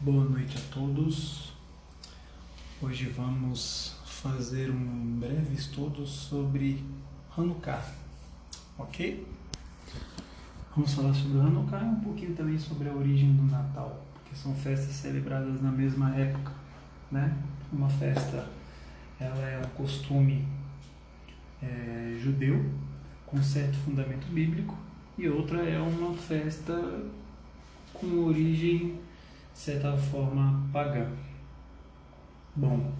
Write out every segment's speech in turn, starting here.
Boa noite a todos. Hoje vamos fazer um breve estudo sobre Hanukkah, ok? Vamos falar sobre Hanukkah e um pouquinho também sobre a origem do Natal, porque são festas celebradas na mesma época, né? Uma festa, ela é um costume é, judeu com certo fundamento bíblico e outra é uma festa com origem, certa forma, pagã. Bom,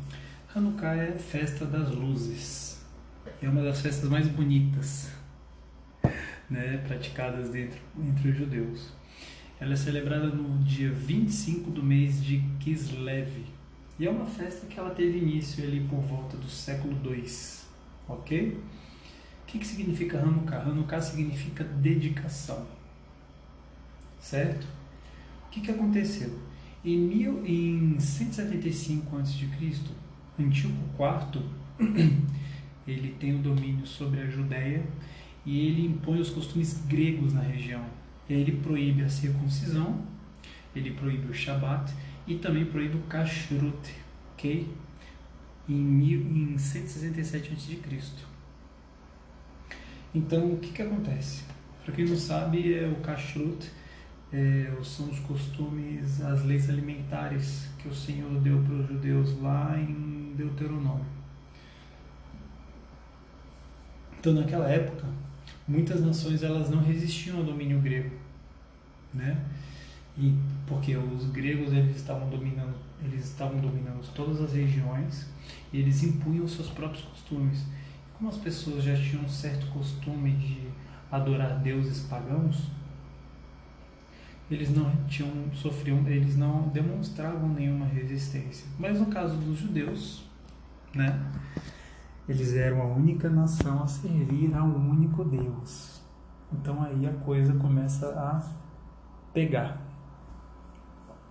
Hanukkah é festa das luzes. É uma das festas mais bonitas né, praticadas dentro, entre os judeus. Ela é celebrada no dia 25 do mês de Kislev. E é uma festa que ela teve início ali por volta do século II. Ok? O que, que significa Hanukkah? Hanukkah significa dedicação. Certo? O que, que aconteceu? Em, mil, em 175 a.C., Antíoco IV ele tem o domínio sobre a Judéia e ele impõe os costumes gregos na região. E aí ele proíbe a circuncisão, ele proíbe o Shabat e também proíbe o Kashrut, ok? Em, mil, em 167 a.C. Então, o que, que acontece? Para quem não sabe, é o Kashrut é, são os costumes, as leis alimentares que o Senhor deu para os judeus lá em Deuteronômio. Então, naquela época, muitas nações elas não resistiam ao domínio grego, né? E porque os gregos eles estavam dominando, eles estavam dominando todas as regiões e eles impunham seus próprios costumes. Como as pessoas já tinham um certo costume de adorar deuses pagãos, eles não tinham sofriam, eles não demonstravam nenhuma resistência. Mas no caso dos judeus, né, eles eram a única nação a servir a um único Deus. Então aí a coisa começa a pegar.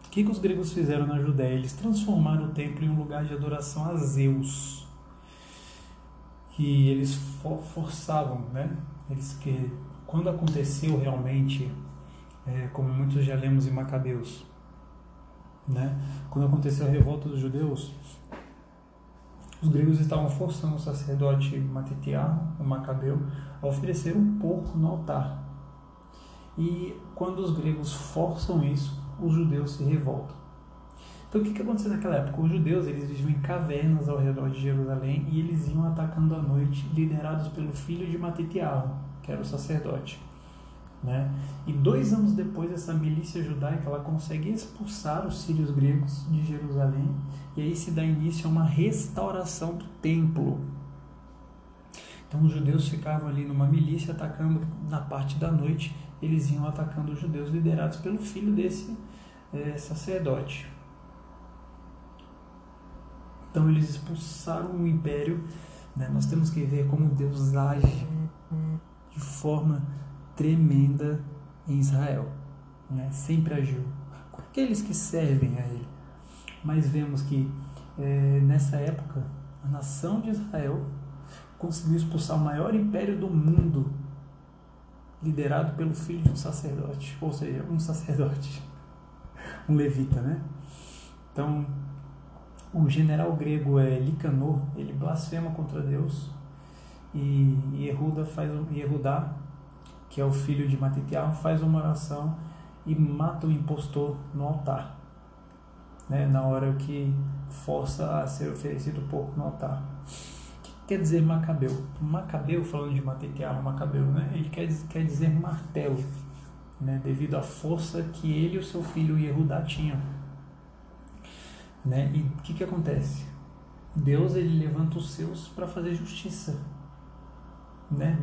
O que, que os gregos fizeram na Judéia? Eles transformaram o templo em um lugar de adoração a Zeus. E eles forçavam, né? Eles que quando aconteceu realmente é, como muitos já lemos em Macabeus. Né? Quando aconteceu a revolta dos judeus, os gregos estavam forçando o sacerdote Matitiá, o Macabeu, a oferecer um porco no altar. E quando os gregos forçam isso, os judeus se revoltam. Então o que, que aconteceu naquela época? Os judeus eles viviam em cavernas ao redor de Jerusalém e eles iam atacando à noite, liderados pelo filho de Matitiá, que era o sacerdote. Né? E dois anos depois, essa milícia judaica ela consegue expulsar os sírios gregos de Jerusalém e aí se dá início a uma restauração do templo. Então os judeus ficavam ali numa milícia atacando na parte da noite, eles iam atacando os judeus liderados pelo filho desse é, sacerdote. Então eles expulsaram o império. Né? Nós temos que ver como Deus age de forma tremenda em Israel. Né? Sempre agiu. Com aqueles que servem a ele. Mas vemos que é, nessa época, a nação de Israel conseguiu expulsar o maior império do mundo, liderado pelo filho de um sacerdote, ou seja, um sacerdote, um levita, né? Então, o general grego é Licanor, ele blasfema contra Deus e Yehuda faz Yehudá que é o filho de Matitiah, faz uma oração e mata o impostor no altar, né, na hora que força a ser oferecido pouco no altar. O que quer dizer Macabeu? Macabeu, falando de Matitiah, Macabeu, né, ele quer, quer dizer martelo, né, devido à força que ele e o seu filho Yehudá tinham. Né, e o que, que acontece? Deus ele levanta os seus para fazer justiça, né?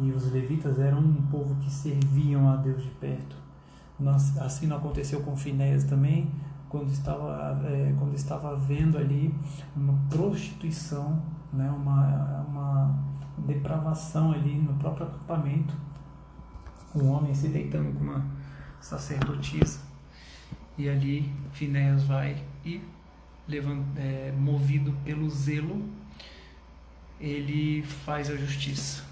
E os levitas eram um povo que serviam a Deus de perto. Assim não aconteceu com Finéias também, quando estava, é, quando estava vendo ali uma prostituição, né, uma, uma depravação ali no próprio acampamento, um homem se deitando com uma sacerdotisa. E ali Finéias vai e, levant, é, movido pelo zelo, ele faz a justiça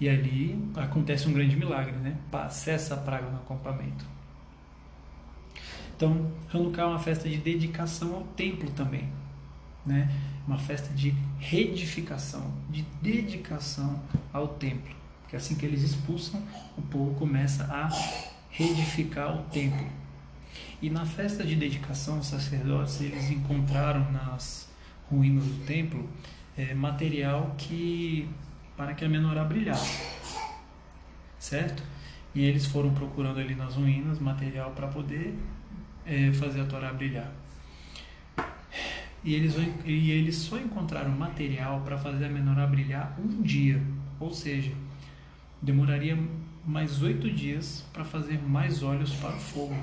e ali acontece um grande milagre, né? Cessa a praga no acampamento. Então, Hanukkah é uma festa de dedicação ao templo também, né? Uma festa de reedificação, de dedicação ao templo. Porque assim que eles expulsam, o povo começa a reedificar o templo. E na festa de dedicação, os sacerdotes eles encontraram nas ruínas do templo é, material que para que a menorá brilhasse, certo? E eles foram procurando ali nas ruínas material para poder é, fazer a Torá brilhar. E eles, e eles só encontraram material para fazer a menorá brilhar um dia, ou seja, demoraria mais oito dias para fazer mais olhos para o fogo,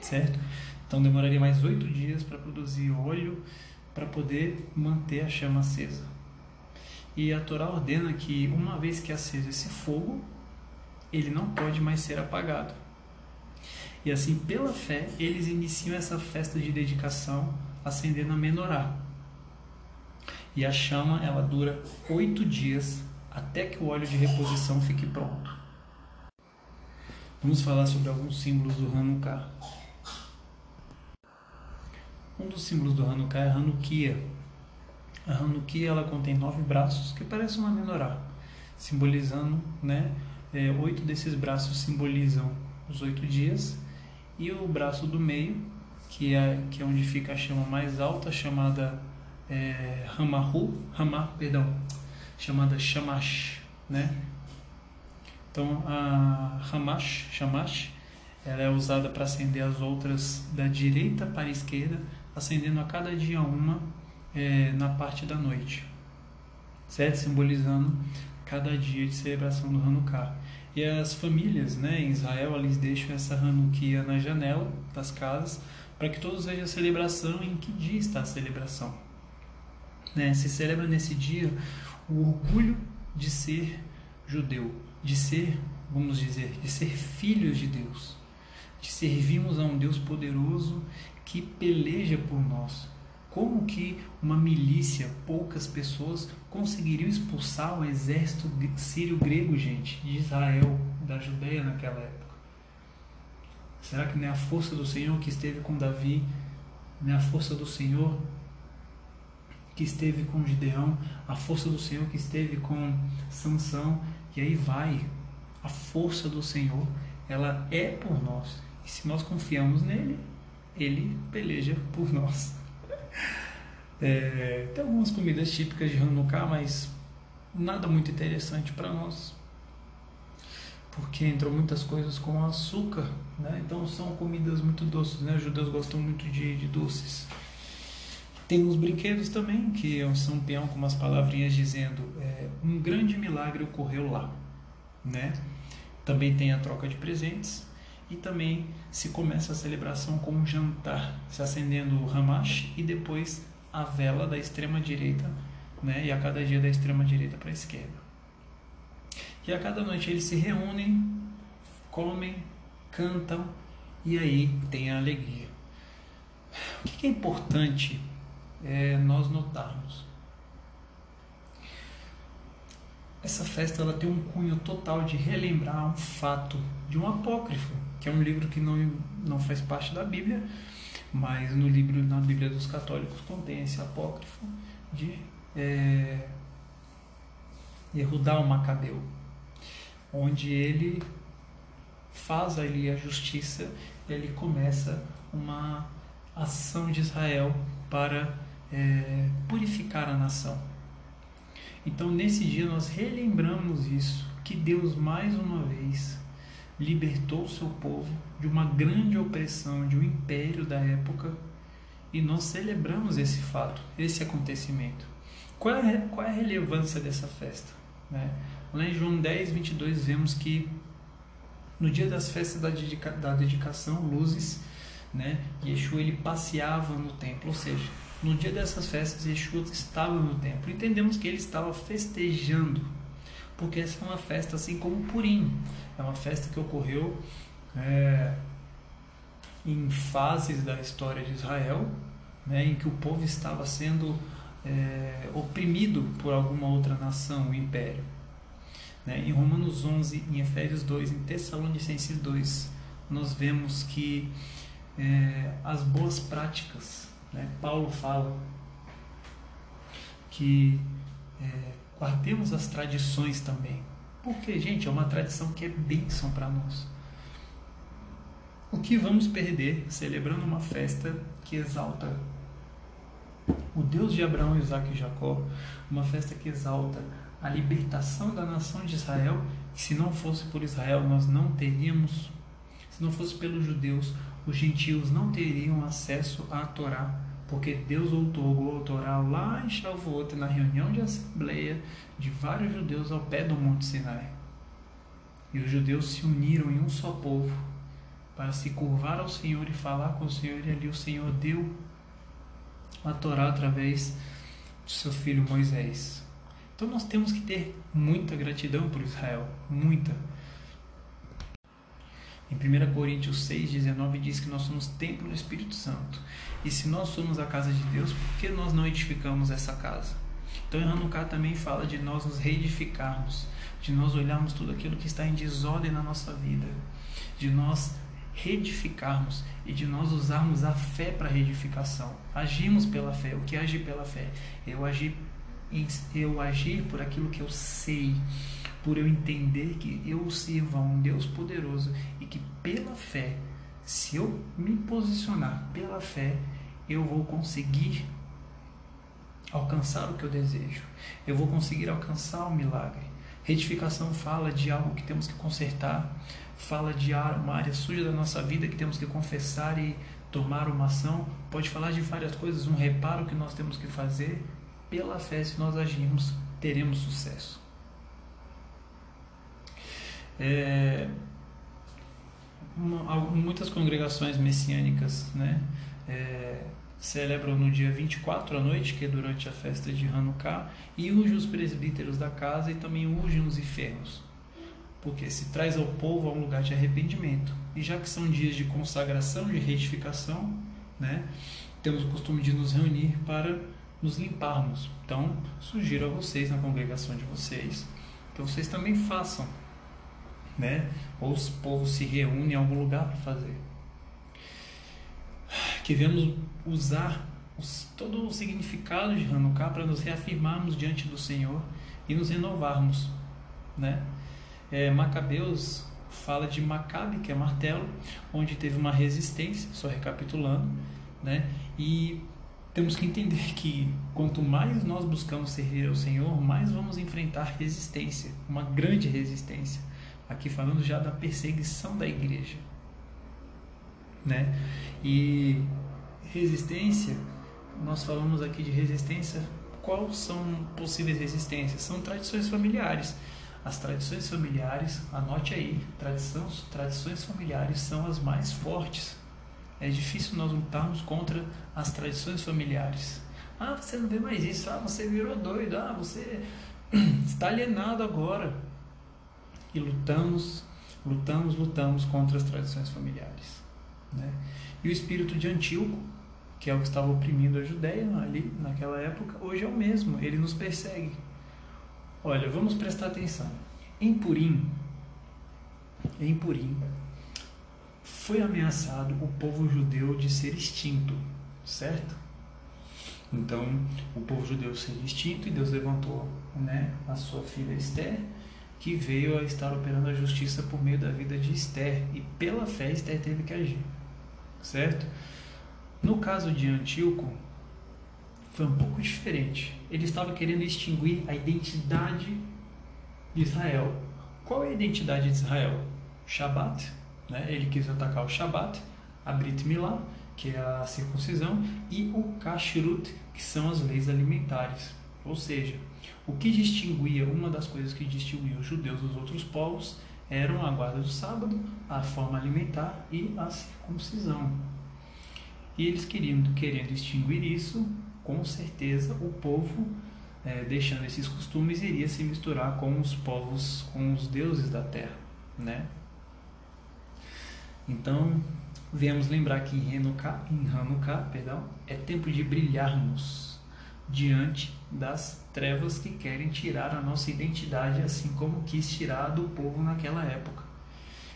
certo? Então demoraria mais oito dias para produzir óleo para poder manter a chama acesa. E a Torá ordena que uma vez que aceso esse fogo, ele não pode mais ser apagado. E assim, pela fé, eles iniciam essa festa de dedicação acendendo a menorá. E a chama ela dura oito dias até que o óleo de reposição fique pronto. Vamos falar sobre alguns símbolos do Hanukkah. Um dos símbolos do Hanukkah é a Hanukkah. A Hanukkah ela contém nove braços que parecem uma menorá, simbolizando, né? É, oito desses braços simbolizam os oito dias e o braço do meio, que é, que é onde fica a chama mais alta, chamada é, Hamahu, Hamah, perdão, chamada Shamash, né? Então a Hamash, Shamash, ela é usada para acender as outras da direita para a esquerda, acendendo a cada dia uma é, na parte da noite, certo? Simbolizando cada dia de celebração do Hanukkah. E as famílias né, em Israel, eles deixam essa Hanukkah na janela das casas para que todos vejam a celebração em que dia está a celebração. Né? Se celebra nesse dia o orgulho de ser judeu, de ser, vamos dizer, de ser filhos de Deus, de servirmos a um Deus poderoso que peleja por nós, como que uma milícia, poucas pessoas, conseguiriam expulsar o exército sírio-grego, gente, de Israel, da Judéia naquela época? Será que não é a força do Senhor que esteve com Davi? Não é a força do Senhor que esteve com Gideão? A força do Senhor que esteve com Sansão? E aí vai. A força do Senhor, ela é por nós. E se nós confiamos nele, ele peleja por nós. É, tem algumas comidas típicas de Hanukkah, mas nada muito interessante para nós, porque entram muitas coisas com açúcar, né? então são comidas muito doces, né? os judeus gostam muito de, de doces. Tem uns brinquedos também, que são um peão com umas palavrinhas dizendo é, um grande milagre ocorreu lá. Né? Também tem a troca de presentes e também se começa a celebração com um jantar, se acendendo o Hamash e depois a vela da extrema direita, né? E a cada dia da extrema direita para a esquerda. E a cada noite eles se reúnem, comem, cantam e aí tem a alegria. O que é importante é nós notarmos? Essa festa ela tem um cunho total de relembrar um fato de um apócrifo, que é um livro que não, não faz parte da Bíblia, mas no livro, na Bíblia dos Católicos contém esse apócrifo de é, o Macabeu, onde ele faz ali a justiça e ele começa uma ação de Israel para é, purificar a nação. Então nesse dia nós relembramos isso, que Deus mais uma vez libertou o seu povo de uma grande opressão de um império da época e nós celebramos esse fato, esse acontecimento. Qual é, qual é a relevância dessa festa? Né? Lá em João 10, 22, vemos que no dia das festas da, dedica, da dedicação, luzes, né, Yeshua ele passeava no templo, ou seja, no dia dessas festas Yeshua estava no templo. Entendemos que ele estava festejando porque essa é uma festa assim como Purim. É uma festa que ocorreu é, em fases da história de Israel, né, em que o povo estava sendo é, oprimido por alguma outra nação, o império. Né? Em Romanos 11, em Efésios 2, em Tessalonicenses 2, nós vemos que é, as boas práticas, né? Paulo fala que é, guardemos as tradições também. Porque, gente, é uma tradição que é bênção para nós. O que vamos perder celebrando uma festa que exalta o Deus de Abraão, Isaac e Jacó, uma festa que exalta a libertação da nação de Israel, que se não fosse por Israel nós não teríamos, se não fosse pelos judeus, os gentios não teriam acesso à Torá, porque Deus outorgou a Torá lá em Shavuot, na reunião de assembleia de vários judeus ao pé do Monte Sinai. E os judeus se uniram em um só povo para se curvar ao Senhor e falar com o Senhor, e ali o Senhor deu a Torá através de seu filho Moisés. Então nós temos que ter muita gratidão por Israel, muita. Em 1 Coríntios 6,19 diz que nós somos templo do Espírito Santo. E se nós somos a casa de Deus, por que nós não edificamos essa casa? Então Hanukkah também fala de nós nos reedificarmos, de nós olharmos tudo aquilo que está em desordem na nossa vida, de nós reedificarmos e de nós usarmos a fé para reedificação. Agimos pela fé. O que é agir pela fé? Eu agir, eu agir por aquilo que eu sei, por eu entender que eu sirvo a um Deus poderoso e que pela fé, se eu me posicionar pela fé, eu vou conseguir alcançar o que eu desejo. Eu vou conseguir alcançar o milagre. Retificação fala de algo que temos que consertar, fala de uma área suja da nossa vida que temos que confessar e tomar uma ação, pode falar de várias coisas, um reparo que nós temos que fazer. Pela fé, se nós agirmos, teremos sucesso. É, uma, muitas congregações messiânicas né, é, celebram no dia 24 à noite, que é durante a festa de Hanukkah, e ungem os presbíteros da casa e também ungem os enfermos porque se traz ao povo a um lugar de arrependimento. E já que são dias de consagração, de retificação, né, temos o costume de nos reunir para nos limparmos. Então, sugiro a vocês, na congregação de vocês, que vocês também façam. Né? Ou os povos se reúnem em algum lugar para fazer. Que usar os, todo o significado de Hanukkah para nos reafirmarmos diante do Senhor e nos renovarmos. Né? É, Macabeus fala de Macabe, que é martelo, onde teve uma resistência, só recapitulando, né? E temos que entender que quanto mais nós buscamos servir ao Senhor, mais vamos enfrentar resistência, uma grande resistência. Aqui falando já da perseguição da igreja, né? E resistência, nós falamos aqui de resistência, quais são possíveis resistências? São tradições familiares as tradições familiares, anote aí, tradições, tradições familiares são as mais fortes. É difícil nós lutarmos contra as tradições familiares. Ah, você não vê mais isso. Ah, você virou doido. Ah, você está alienado agora. E lutamos, lutamos, lutamos contra as tradições familiares. Né? E o espírito de Antíoco, que é o que estava oprimindo a Judéia ali naquela época, hoje é o mesmo. Ele nos persegue. Olha, vamos prestar atenção. Em Purim, em Purim, foi ameaçado o povo judeu de ser extinto, certo? Então, o povo judeu seria extinto e Deus levantou né, a sua filha Esther, que veio a estar operando a justiça por meio da vida de Esther. E pela fé, Esther teve que agir, certo? No caso de Antíoco, foi um pouco diferente. Ele estava querendo extinguir a identidade de Israel. Qual é a identidade de Israel? Shabat, né? ele quis atacar o Shabat, a Brit Milá, que é a circuncisão, e o Kashrut, que são as leis alimentares. Ou seja, o que distinguia, uma das coisas que distinguia os judeus dos outros povos eram a guarda do sábado, a forma alimentar e a circuncisão. E eles queriam, querendo extinguir isso, com certeza o povo, é, deixando esses costumes, iria se misturar com os povos, com os deuses da terra, né? Então, viemos lembrar que em Hanukkah, em Hanukkah perdão, é tempo de brilharmos diante das trevas que querem tirar a nossa identidade, assim como quis tirar do povo naquela época.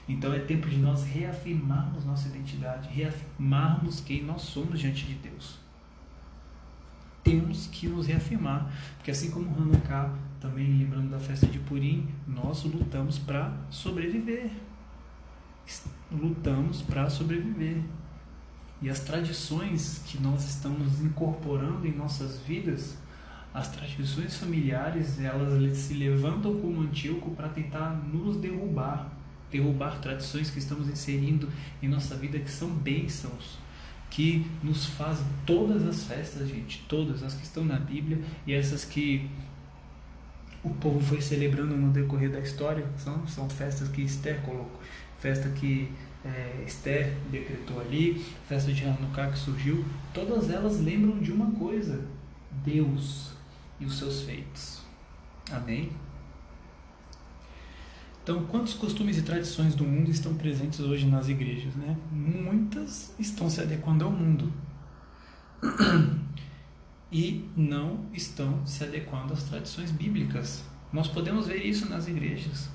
Então é tempo de nós reafirmarmos nossa identidade, reafirmarmos quem nós somos diante de Deus. Temos que nos reafirmar, porque assim como Hanukkah, também lembrando da festa de Purim, nós lutamos para sobreviver. Lutamos para sobreviver. E as tradições que nós estamos incorporando em nossas vidas, as tradições familiares, elas se levantam como antíloco para tentar nos derrubar, derrubar tradições que estamos inserindo em nossa vida que são bênçãos, que nos fazem todas as festas, gente, todas as que estão na Bíblia e essas que o povo foi celebrando no decorrer da história, são, são festas que Esther colocou, festa que é, Esther decretou ali, festa de Hanukkah que surgiu, todas elas lembram de uma coisa: Deus e os seus feitos. Amém? Então, quantos costumes e tradições do mundo estão presentes hoje nas igrejas? Né? Muitas estão se adequando ao mundo e não estão se adequando às tradições bíblicas. Nós podemos ver isso nas igrejas.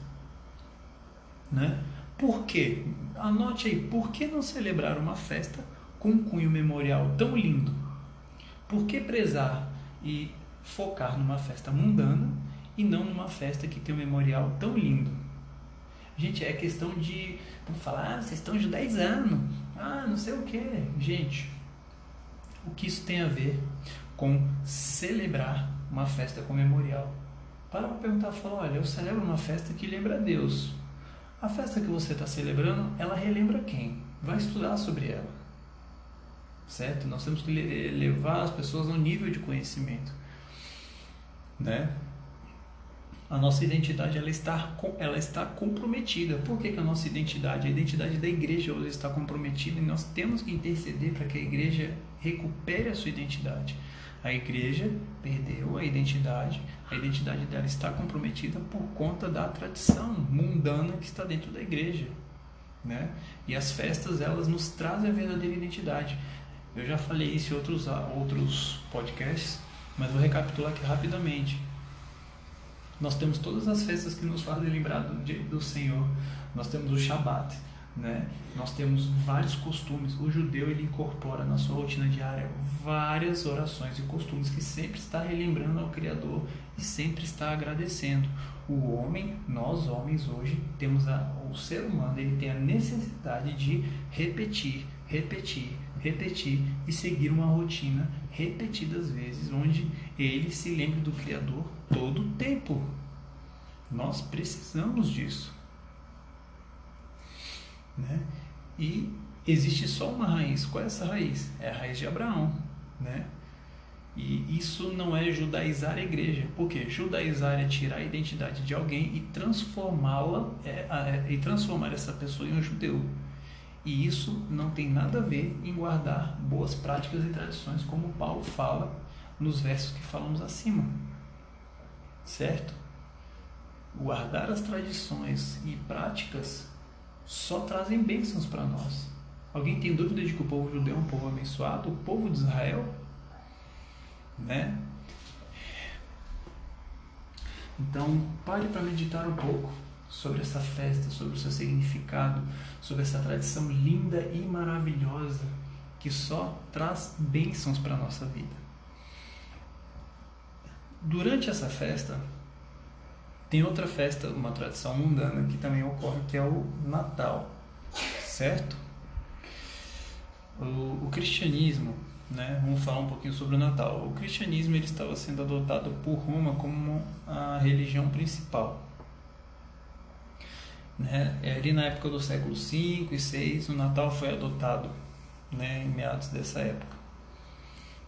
Né? Por quê? Anote aí, por que não celebrar uma festa com um cunho memorial tão lindo? Por que prezar e focar numa festa mundana e não numa festa que tem um memorial tão lindo? Gente, é questão de vamos falar, ah, vocês estão judaizando, ah, não sei o que. Gente, o que isso tem a ver com celebrar uma festa com memorial? Para para perguntar, fala, olha, eu celebro uma festa que lembra a Deus. A festa que você está celebrando, ela relembra quem? Vai estudar sobre ela. Certo? Nós temos que levar as pessoas a um nível de conhecimento. Né? A nossa identidade ela está, ela está comprometida. Por que, que a nossa identidade, a identidade da igreja hoje está comprometida e nós temos que interceder para que a igreja recupere a sua identidade? A igreja perdeu a identidade, a identidade dela está comprometida por conta da tradição mundana que está dentro da igreja. Né? E as festas elas nos trazem a verdadeira identidade. Eu já falei isso em outros, outros podcasts, mas vou recapitular aqui rapidamente. Nós temos todas as festas que nos fazem lembrar do, do Senhor. Nós temos o Shabat, né? Nós temos vários costumes. O judeu ele incorpora na sua rotina diária várias orações e costumes que sempre está relembrando ao Criador e sempre está agradecendo. O homem, nós homens hoje temos a, o ser humano ele tem a necessidade de repetir, repetir, repetir e seguir uma rotina repetidas vezes onde ele se lembre do Criador todo o tempo. Nós precisamos disso. Né? E existe só uma raiz. Qual é essa raiz? É a raiz de Abraão. Né? E isso não é judaizar a igreja. Por quê? Judaizar é tirar a identidade de alguém e transformá-la é, é, e transformar essa pessoa em um judeu. E isso não tem nada a ver em guardar boas práticas e tradições, como Paulo fala nos versos que falamos acima. Certo? Guardar as tradições e práticas só trazem bênçãos para nós. Alguém tem dúvida de que o povo judeu é um povo abençoado? O povo de Israel? Né? Então, pare para meditar um pouco sobre essa festa, sobre o seu significado, sobre essa tradição linda e maravilhosa que só traz bênçãos para a nossa vida. Durante essa festa, tem outra festa, uma tradição mundana que também ocorre, que é o Natal, certo? O, o cristianismo, né? Vamos falar um pouquinho sobre o Natal. O cristianismo ele estava sendo adotado por Roma como a religião principal. Né? É ali na época do século V e VI, o Natal foi adotado, né? Em meados dessa época.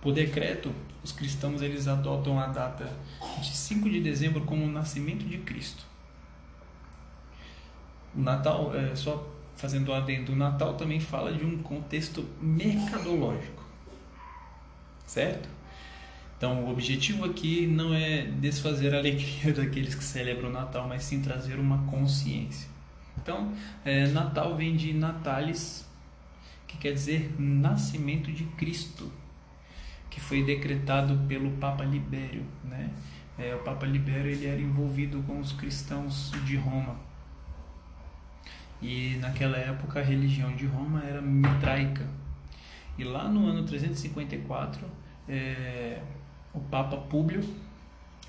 Por decreto, os cristãos eles adotam a data de 5 de dezembro como o nascimento de Cristo. O Natal, é, só fazendo um adendo, o Natal também fala de um contexto mercadológico, certo? Então, o objetivo aqui não é desfazer a alegria daqueles que celebram o Natal, mas sim trazer uma consciência. Então, é, Natal vem de Natalis, que quer dizer nascimento de Cristo que foi decretado pelo Papa Libério. Né? É, o Papa Libério ele era envolvido com os cristãos de Roma. E naquela época a religião de Roma era mitraica. E lá no ano 354, é, o Papa Públio,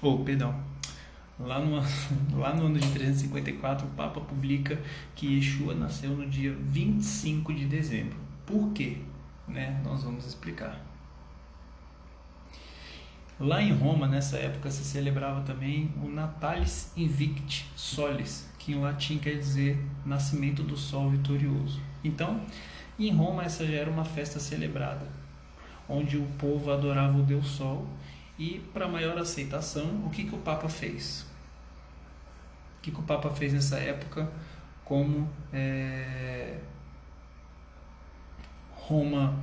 ou oh, perdão, lá no, lá no ano de 354 o Papa publica que Yeshua nasceu no dia 25 de dezembro. Por quê? Né? Nós vamos explicar. Lá em Roma, nessa época, se celebrava também o Natalis Invicti Solis, que em latim quer dizer nascimento do sol vitorioso. Então, em Roma, essa já era uma festa celebrada, onde o povo adorava o Deus Sol e, para maior aceitação, o que, que o Papa fez? O que, que o Papa fez nessa época? Como é, Roma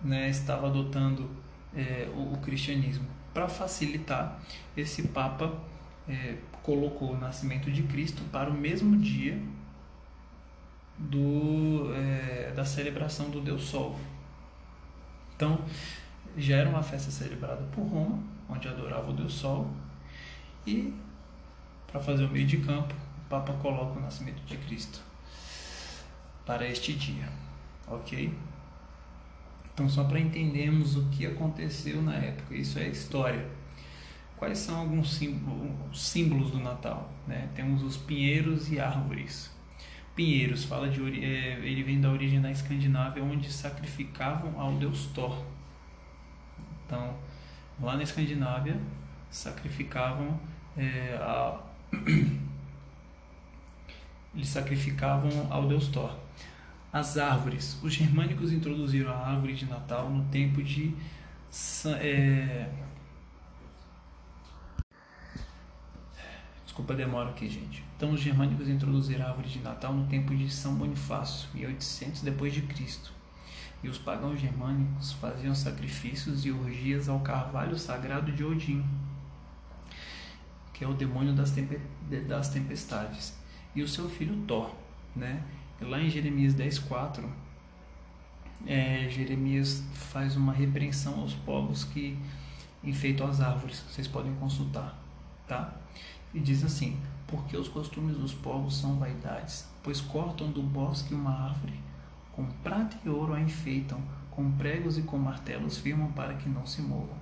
né, estava adotando é, o, o cristianismo para facilitar, esse Papa é, colocou o nascimento de Cristo para o mesmo dia do, é, da celebração do Deus Sol. Então, já era uma festa celebrada por Roma, onde adorava o Deus Sol, e para fazer o meio de campo, o Papa coloca o nascimento de Cristo para este dia, ok? Então, só para entendermos o que aconteceu na época, isso é história. Quais são alguns símbolos do Natal? Né? Temos os pinheiros e árvores. Pinheiros fala de é, ele vem da origem da Escandinávia, onde sacrificavam ao deus Thor. Então, lá na Escandinávia, sacrificavam é, a... eles sacrificavam ao deus Thor. As árvores. Os germânicos introduziram a árvore de Natal no tempo de. É... Desculpa a demora aqui, gente. Então, os germânicos introduziram a árvore de Natal no tempo de São Bonifácio, em 800 depois de Cristo. E os pagãos germânicos faziam sacrifícios e orgias ao carvalho sagrado de Odin, que é o demônio das tempestades, e o seu filho Thor, né? Lá em Jeremias 10,4, é, Jeremias faz uma repreensão aos povos que enfeitam as árvores. Vocês podem consultar, tá? E diz assim: Porque os costumes dos povos são vaidades, pois cortam do bosque uma árvore, com prata e ouro a enfeitam, com pregos e com martelos firmam para que não se movam.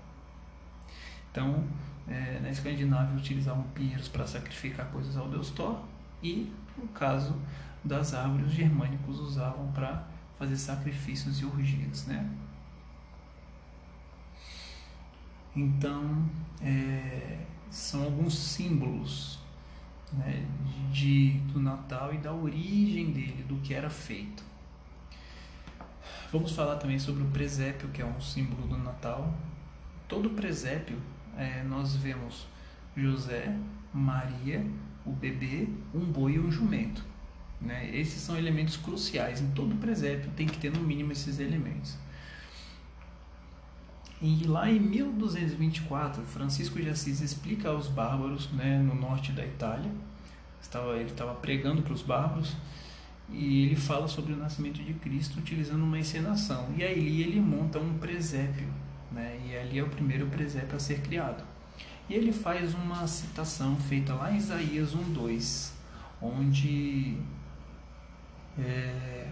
Então, é, na Escandinávia utilizavam pinheiros para sacrificar coisas ao deus Thor e, no caso das árvores os germânicos usavam para fazer sacrifícios e orgias, né? Então, é, são alguns símbolos né, de, do Natal e da origem dele, do que era feito. Vamos falar também sobre o presépio, que é um símbolo do Natal. Todo presépio é, nós vemos José, Maria, o bebê, um boi e um jumento. Né? Esses são elementos cruciais. Em todo presépio tem que ter no mínimo esses elementos. E lá em 1224, Francisco de Assis explica aos bárbaros né, no norte da Itália, estava, ele estava pregando para os bárbaros, e ele fala sobre o nascimento de Cristo utilizando uma encenação. E aí ele monta um presépio, né, e ali é o primeiro presépio a ser criado. E ele faz uma citação feita lá em Isaías 1,2, onde é...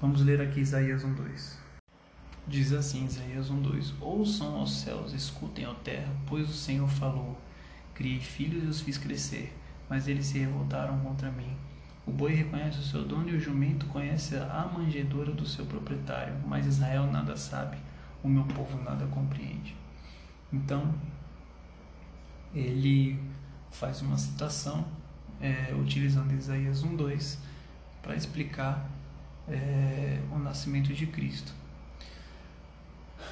Vamos ler aqui Isaías 1:2. Diz assim Isaías 1:2: Ouçam aos céus, escutem a terra, pois o Senhor falou: Criei filhos e os fiz crescer, mas eles se revoltaram contra mim. O boi reconhece o seu dono e o jumento conhece a manjedoura do seu proprietário, mas Israel nada sabe, o meu povo nada compreende. Então, ele faz uma citação é, utilizando Isaías 1,2 para explicar é, o nascimento de Cristo.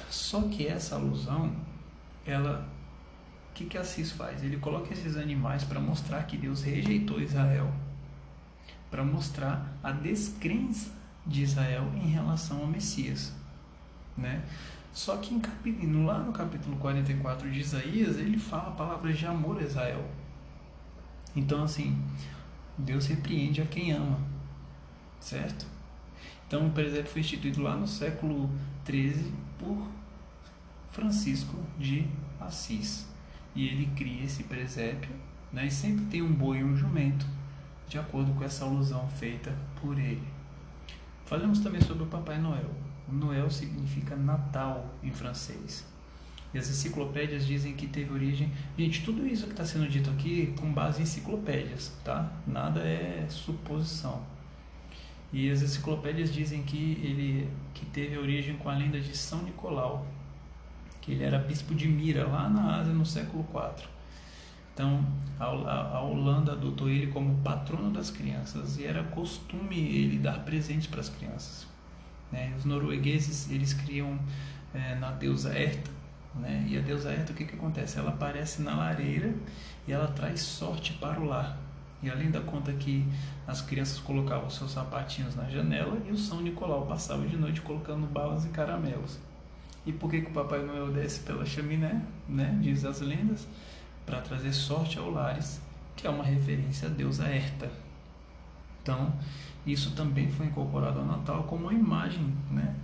Só que essa alusão, ela, o que, que Assis faz? Ele coloca esses animais para mostrar que Deus rejeitou Israel, para mostrar a descrença de Israel em relação ao Messias, né? Só que em, lá no capítulo 44 de Isaías, ele fala palavras de amor a Israel. Então, assim, Deus repreende a quem ama, certo? Então, o presépio foi instituído lá no século XIII por Francisco de Assis. E ele cria esse presépio, né? E sempre tem um boi e um jumento, de acordo com essa alusão feita por ele. Falamos também sobre o Papai Noel. Noel significa Natal em francês. E as enciclopédias dizem que teve origem. Gente, tudo isso que está sendo dito aqui com base em enciclopédias, tá? Nada é suposição. E as enciclopédias dizem que ele que teve origem com a lenda de São Nicolau, que ele era bispo de Mira, lá na Ásia, no século IV. Então, a, Holanda adotou ele como patrono das crianças e era costume ele dar presentes para as crianças. Né? Os noruegueses eles criam é, na deusa Erta, né? e a deusa Erta o que, que acontece? Ela aparece na lareira e ela traz sorte para o lar. E além da conta que as crianças colocavam seus sapatinhos na janela e o São Nicolau passava de noite colocando balas e caramelos. E por que, que o Papai Noel desce pela chaminé, né? diz as lendas? Para trazer sorte ao lares, que é uma referência à deusa Herta. Então, isso também foi incorporado ao Natal como uma imagem, né?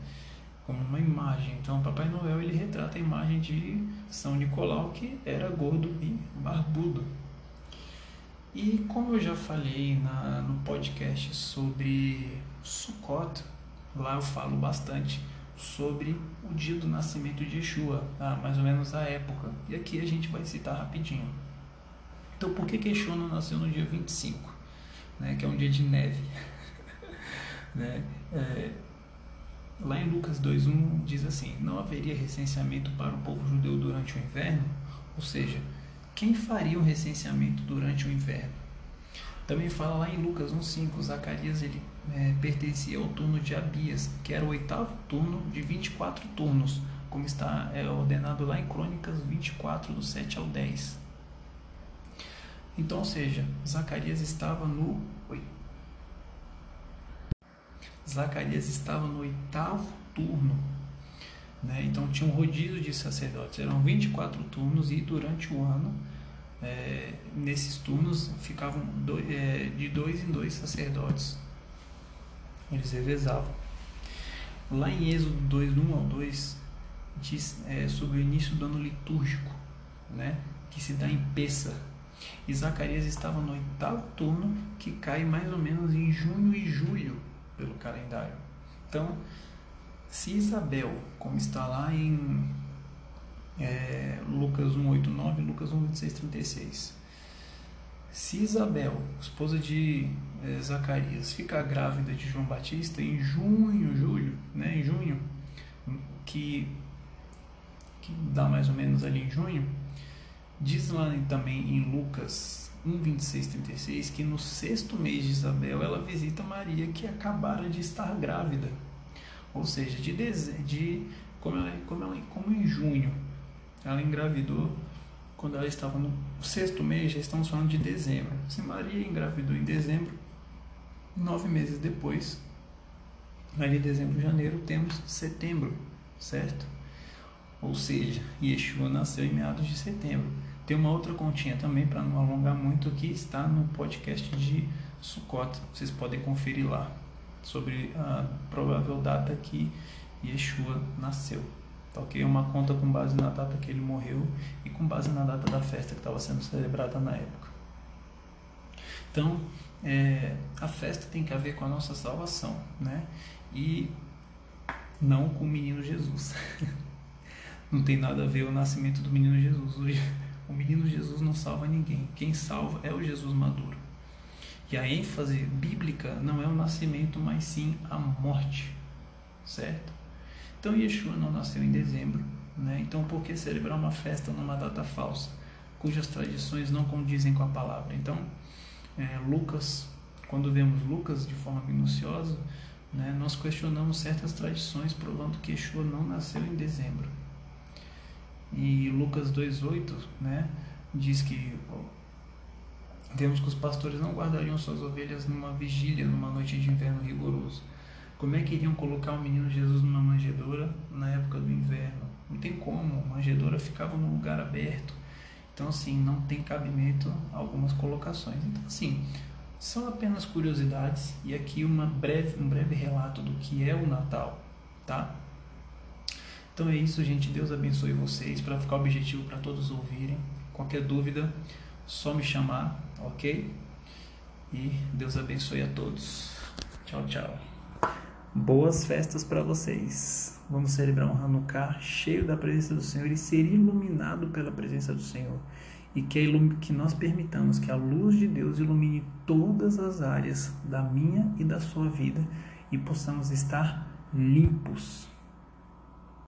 Como uma imagem. Então, Papai Noel ele retrata a imagem de São Nicolau, que era gordo e barbudo. E como eu já falei na, no podcast sobre Sukkot, lá eu falo bastante sobre o dia do nascimento de Yeshua, tá? mais ou menos a época. E aqui a gente vai citar rapidinho. Então, por que, que Yeshua não nasceu no dia 25, né? que é um dia de neve? né? É, lá em Lucas 2,1 diz assim: Não haveria recenseamento para o povo judeu durante o inverno? Ou seja, quem faria o recenseamento durante o inverno? Também fala lá em Lucas 1,5: Zacarias ele é, pertencia ao turno de Abias, que era o oitavo turno de 24 turnos, como está é, ordenado lá em Crônicas 24, do 7 ao 10. Então, ou seja, Zacarias estava no Zacarias estava no oitavo turno. Né? Então tinha um rodízio de sacerdotes, eram 24 turnos e durante o ano, é, nesses turnos, ficavam é, de dois em dois sacerdotes eles revezavam. Lá em Êxodo 2, 1 ao 2, diz é, sobre o início do ano litúrgico, né, que se dá em Pessa. E Zacarias estava no oitavo turno, que cai mais ou menos em junho e julho, pelo calendário. Então, se Isabel, como está lá em é, Lucas 1, 8, 9, Lucas 1, 26, 36, se Isabel, esposa de eh, Zacarias, ficar grávida de João Batista em junho, julho, né, em junho, que, que dá mais ou menos ali em junho, diz lá também em Lucas 1, 26, 36 que no sexto mês de Isabel ela visita Maria que acabara de estar grávida. Ou seja, de, de como, ela, como, ela, como em junho ela engravidou quando ela estava no sexto mês, já estamos falando de dezembro. Se Maria engravidou em dezembro, nove meses depois, ali dezembro, janeiro, temos setembro, certo? Ou seja, Yeshua nasceu em meados de setembro. Tem uma outra continha também, para não alongar muito, que está no podcast de Sukkot. Vocês podem conferir lá sobre a provável data que Yeshua nasceu. Tá ok? Uma conta com base na data que ele morreu e com base na data da festa que estava sendo celebrada na época. Então, é, a festa tem que ver com a nossa salvação, né? E não com o menino Jesus. não tem nada a ver o nascimento do menino Jesus. O menino Jesus não salva ninguém. Quem salva é o Jesus maduro. E a ênfase bíblica não é o nascimento, mas sim a morte, certo? Então Yeshua não nasceu em dezembro, né? então por que celebrar uma festa numa data falsa, cujas tradições não condizem com a palavra? Então, é, Lucas, quando vemos Lucas de forma minuciosa, né, nós questionamos certas tradições provando que Yeshua não nasceu em dezembro. E Lucas 2,8 né, diz que vemos que os pastores não guardariam suas ovelhas numa vigília, numa noite de inverno rigoroso como é que iriam colocar o menino Jesus numa manjedoura na época do inverno? Não tem como, a manjedoura ficava num lugar aberto. Então, assim, não tem cabimento algumas colocações. Então, assim, são apenas curiosidades e aqui uma breve, um breve relato do que é o Natal, tá? Então é isso, gente. Deus abençoe vocês para ficar objetivo para todos ouvirem. Qualquer dúvida, só me chamar, ok? E Deus abençoe a todos. Tchau, tchau. Boas festas para vocês. Vamos celebrar um Hanukkah cheio da presença do Senhor e ser iluminado pela presença do Senhor. E que, que nós permitamos que a luz de Deus ilumine todas as áreas da minha e da sua vida e possamos estar limpos